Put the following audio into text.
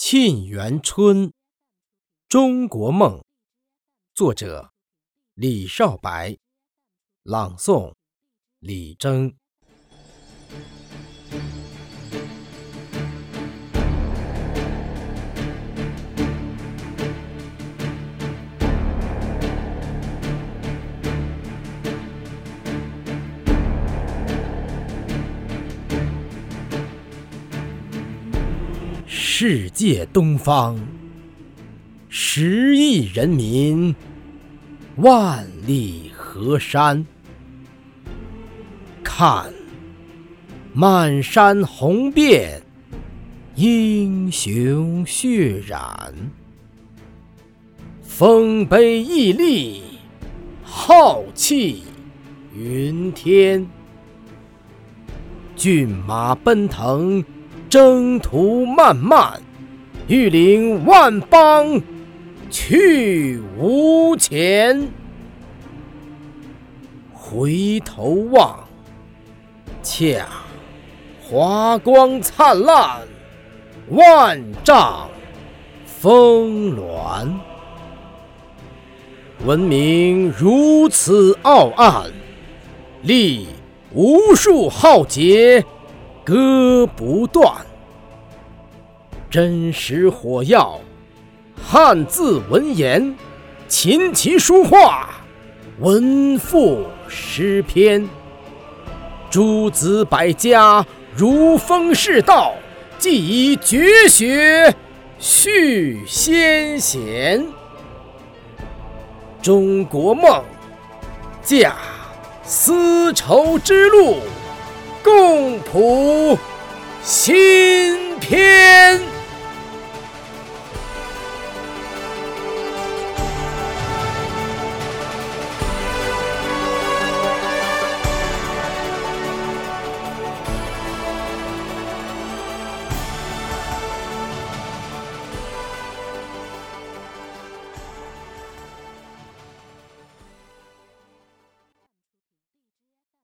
沁园春·中国梦，作者李少白，朗诵李征。世界东方，十亿人民，万里河山。看，满山红遍，英雄血染。丰碑屹立，浩气云天。骏马奔腾。征途漫漫，欲领万邦去无前。回头望，恰华光灿烂，万丈峰峦。文明如此傲岸，历无数浩劫。割不断，真实火药，汉字文言，琴棋书画，文赋诗篇，诸子百家如风世道，既以绝学续先贤。中国梦，驾丝绸之路。共谱新篇。